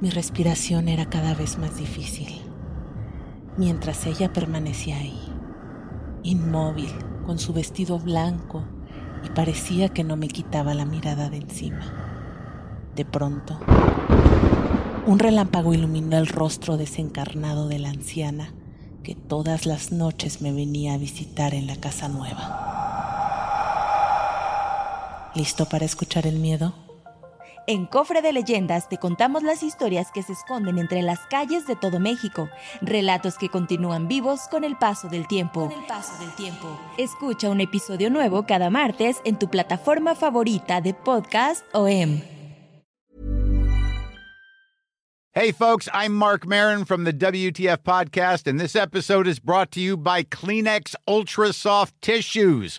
Mi respiración era cada vez más difícil, mientras ella permanecía ahí, inmóvil, con su vestido blanco, y parecía que no me quitaba la mirada de encima. De pronto, un relámpago iluminó el rostro desencarnado de la anciana que todas las noches me venía a visitar en la casa nueva. ¿Listo para escuchar el miedo? En Cofre de Leyendas te contamos las historias que se esconden entre las calles de todo México, relatos que continúan vivos con el paso del tiempo. Con el paso del tiempo. Escucha un episodio nuevo cada martes en tu plataforma favorita de podcast o em. Hey, folks, I'm Mark Marin from the WTF Podcast, and this episode is brought to you by Kleenex Ultra Soft Tissues,